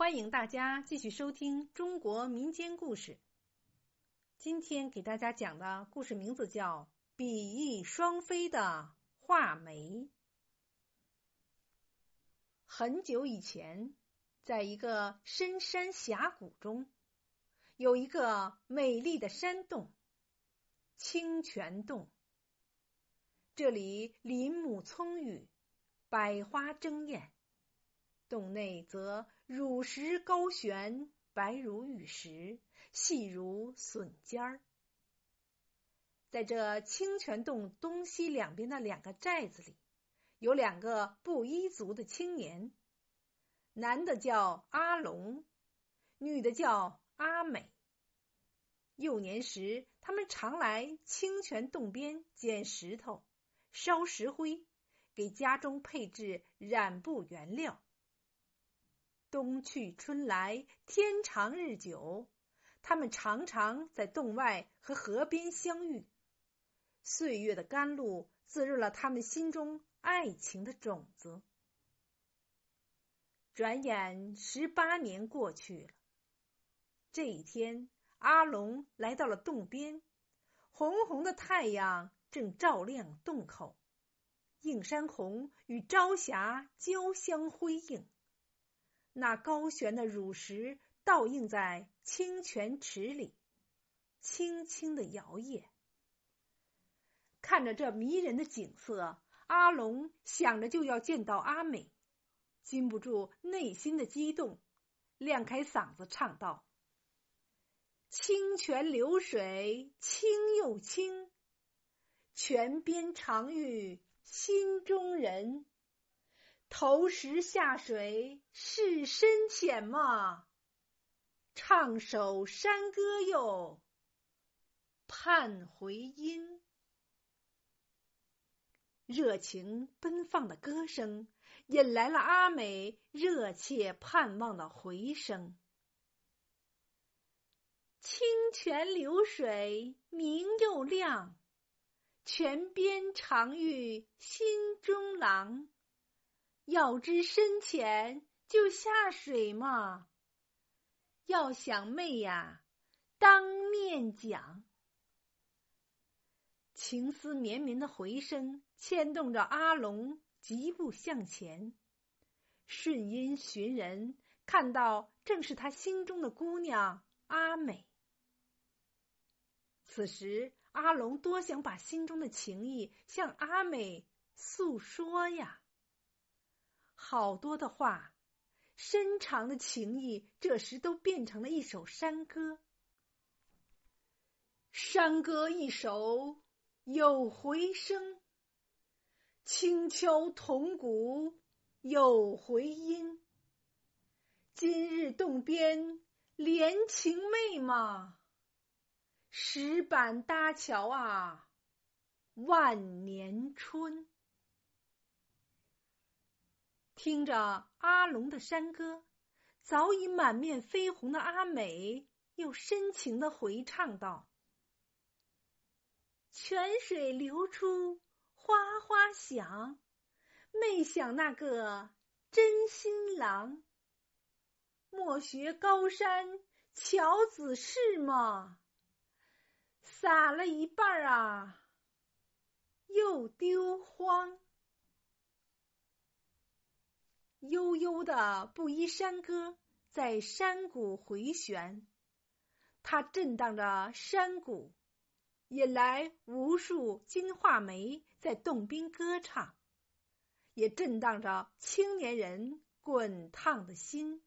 欢迎大家继续收听中国民间故事。今天给大家讲的故事名字叫《比翼双飞的画眉》。很久以前，在一个深山峡谷中，有一个美丽的山洞——清泉洞。这里林木葱郁，百花争艳。洞内则乳石高悬，白如玉石，细如笋尖儿。在这清泉洞东西两边的两个寨子里，有两个布依族的青年，男的叫阿龙，女的叫阿美。幼年时，他们常来清泉洞边捡石头、烧石灰，给家中配置染布原料。冬去春来，天长日久，他们常常在洞外和河边相遇。岁月的甘露滋润了他们心中爱情的种子。转眼十八年过去了，这一天，阿龙来到了洞边，红红的太阳正照亮洞口，映山红与朝霞交相辉映。那高悬的乳石倒映在清泉池里，轻轻的摇曳。看着这迷人的景色，阿龙想着就要见到阿美，禁不住内心的激动，亮开嗓子唱道：“清泉流水清又清，泉边常遇心中人。”投石下水是深浅嘛？唱首山歌哟，盼回音。热情奔放的歌声引来了阿美热切盼望的回声。清泉流水明又亮，泉边常遇心中郎。要知深浅就下水嘛，要想妹呀，当面讲。情思绵绵的回声牵动着阿龙疾步向前，顺音寻人，看到正是他心中的姑娘阿美。此时，阿龙多想把心中的情意向阿美诉说呀。好多的话，深长的情意，这时都变成了一首山歌。山歌一首有回声，轻敲铜鼓有回音。今日洞边怜情妹嘛，石板搭桥啊，万年春。听着阿龙的山歌，早已满面绯红的阿美又深情的回唱道：“泉水流出哗哗响，没想那个真新郎。莫学高山乔子式嘛，撒了一半啊，又丢荒。”悠悠的布衣山歌在山谷回旋，它震荡着山谷，引来无数金画眉在洞边歌唱，也震荡着青年人滚烫的心。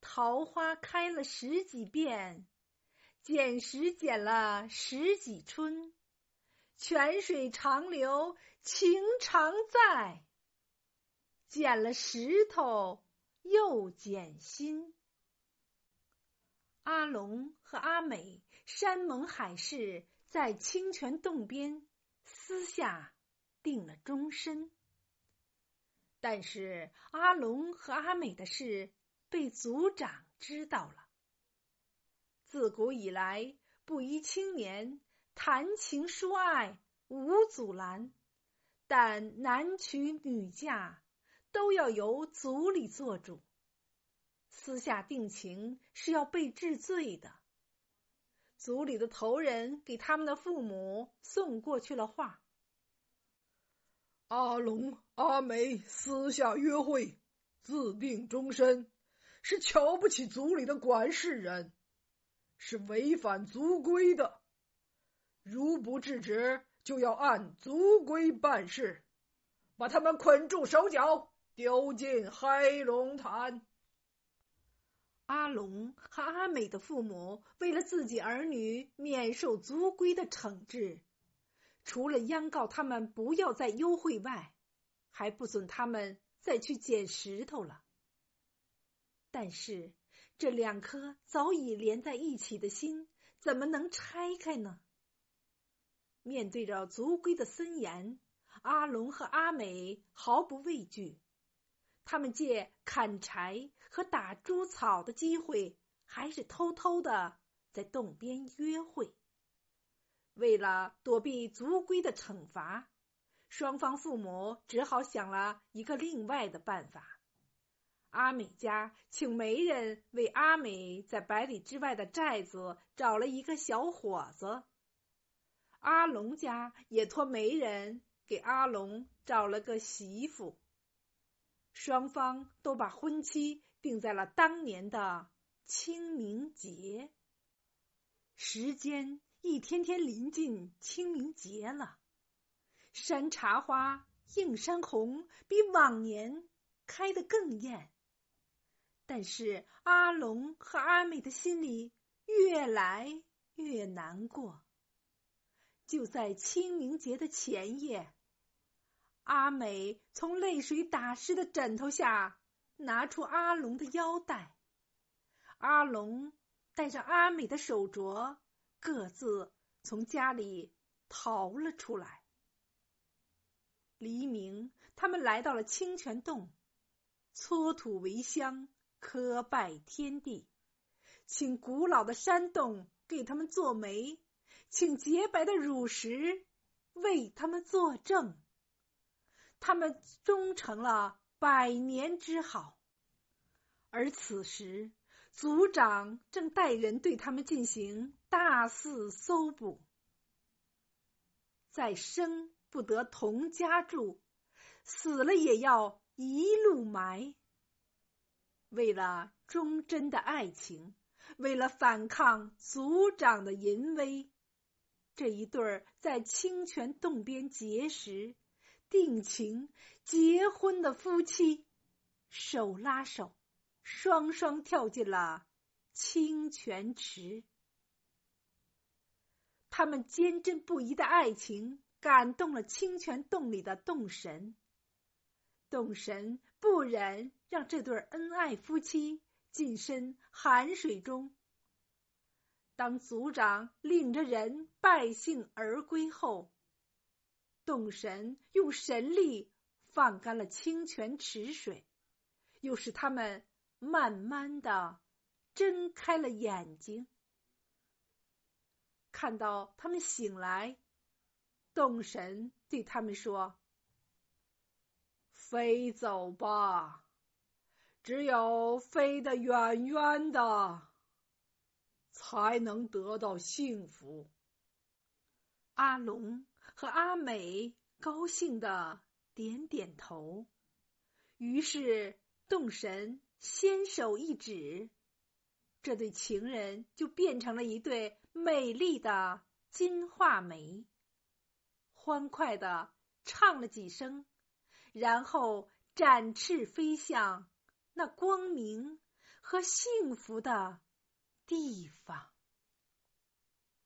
桃花开了十几遍，捡石捡了十几春，泉水长流情常在。捡了石头又捡心。阿龙和阿美山盟海誓，在清泉洞边私下定了终身。但是阿龙和阿美的事被族长知道了。自古以来，布衣青年谈情说爱无阻拦，但男娶女嫁。都要由族里做主，私下定情是要被治罪的。族里的头人给他们的父母送过去了话：阿龙、阿梅私下约会，自定终身，是瞧不起族里的管事人，是违反族规的。如不制止，就要按族规办事，把他们捆住手脚，丢进黑龙潭。阿龙和阿美的父母为了自己儿女免受族规的惩治，除了央告他们不要再幽会外，还不准他们再去捡石头了。但是这两颗早已连在一起的心，怎么能拆开呢？面对着族规的森严，阿龙和阿美毫不畏惧。他们借砍柴和打猪草的机会，还是偷偷的在洞边约会。为了躲避族规的惩罚，双方父母只好想了一个另外的办法。阿美家请媒人为阿美在百里之外的寨子找了一个小伙子，阿龙家也托媒人给阿龙找了个媳妇。双方都把婚期定在了当年的清明节。时间一天天临近清明节了，山茶花、映山红比往年开得更艳。但是阿龙和阿美的心里越来越难过。就在清明节的前夜。阿美从泪水打湿的枕头下拿出阿龙的腰带，阿龙带着阿美的手镯，各自从家里逃了出来。黎明，他们来到了清泉洞，搓土为香，磕拜天地，请古老的山洞给他们做媒，请洁白的乳石为他们作证。他们终成了百年之好，而此时族长正带人对他们进行大肆搜捕。在生不得同家住，死了也要一路埋。为了忠贞的爱情，为了反抗族长的淫威，这一对儿在清泉洞边结识。定情结婚的夫妻手拉手，双双跳进了清泉池。他们坚贞不移的爱情感动了清泉洞里的洞神，洞神不忍让这对恩爱夫妻近身寒水中。当族长领着人败兴而归后。动神用神力放干了清泉池水，又使他们慢慢的睁开了眼睛。看到他们醒来，动神对他们说：“飞走吧，只有飞得远远的，才能得到幸福。”阿龙。和阿美高兴的点点头，于是洞神先手一指，这对情人就变成了一对美丽的金画眉，欢快的唱了几声，然后展翅飞向那光明和幸福的地方。